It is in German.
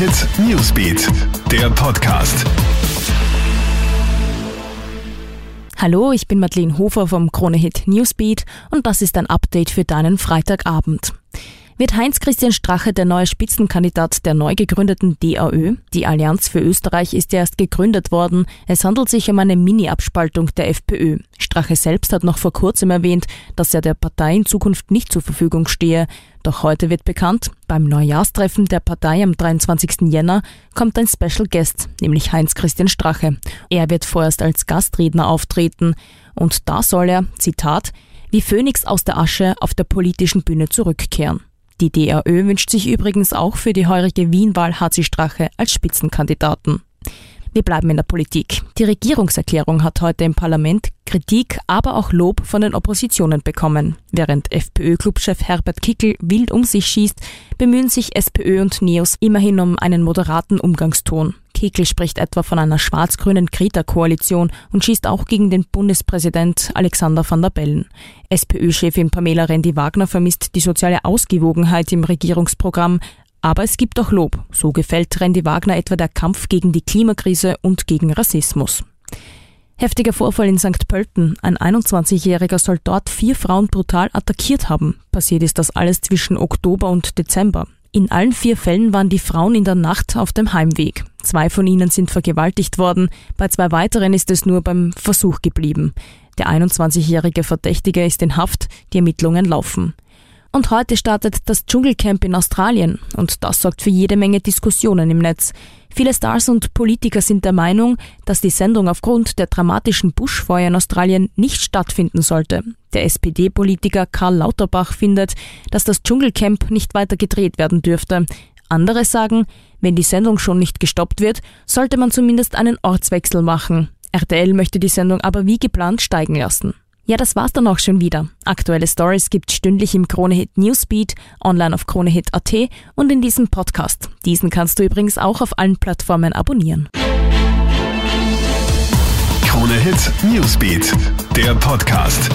Hit Newsbeat, der Podcast. Hallo, ich bin Madeleine Hofer vom Krone Hit Newsbeat und das ist ein Update für deinen Freitagabend. Wird Heinz-Christian Strache der neue Spitzenkandidat der neu gegründeten DAÖ? Die Allianz für Österreich ist erst gegründet worden. Es handelt sich um eine Mini-Abspaltung der FPÖ. Strache selbst hat noch vor kurzem erwähnt, dass er der Partei in Zukunft nicht zur Verfügung stehe. Doch heute wird bekannt, beim Neujahrstreffen der Partei am 23. Jänner kommt ein Special Guest, nämlich Heinz-Christian Strache. Er wird vorerst als Gastredner auftreten und da soll er, Zitat, wie Phönix aus der Asche auf der politischen Bühne zurückkehren. Die DRÖ wünscht sich übrigens auch für die heurige Wien-Wahl HC Strache als Spitzenkandidaten. Wir bleiben in der Politik. Die Regierungserklärung hat heute im Parlament Kritik, aber auch Lob von den Oppositionen bekommen. Während FPÖ-Clubchef Herbert Kickel wild um sich schießt, bemühen sich SPÖ und NEOS immerhin um einen moderaten Umgangston. Kickel spricht etwa von einer schwarz-grünen Greta-Koalition und schießt auch gegen den Bundespräsident Alexander van der Bellen. SPÖ-Chefin Pamela Rendi-Wagner vermisst die soziale Ausgewogenheit im Regierungsprogramm, aber es gibt auch Lob. So gefällt Randy Wagner etwa der Kampf gegen die Klimakrise und gegen Rassismus. Heftiger Vorfall in St. Pölten. Ein 21-Jähriger soll dort vier Frauen brutal attackiert haben. Passiert ist das alles zwischen Oktober und Dezember. In allen vier Fällen waren die Frauen in der Nacht auf dem Heimweg. Zwei von ihnen sind vergewaltigt worden, bei zwei weiteren ist es nur beim Versuch geblieben. Der 21-jährige Verdächtige ist in Haft, die Ermittlungen laufen. Und heute startet das Dschungelcamp in Australien und das sorgt für jede Menge Diskussionen im Netz. Viele Stars und Politiker sind der Meinung, dass die Sendung aufgrund der dramatischen Buschfeuer in Australien nicht stattfinden sollte. Der SPD-Politiker Karl Lauterbach findet, dass das Dschungelcamp nicht weiter gedreht werden dürfte. Andere sagen, wenn die Sendung schon nicht gestoppt wird, sollte man zumindest einen Ortswechsel machen. RTL möchte die Sendung aber wie geplant steigen lassen. Ja, das war's dann auch schon wieder. Aktuelle Stories gibt's stündlich im Kronehit Newsbeat, online auf kronehit.at und in diesem Podcast. Diesen kannst du übrigens auch auf allen Plattformen abonnieren. Kronehit Newsbeat, der Podcast.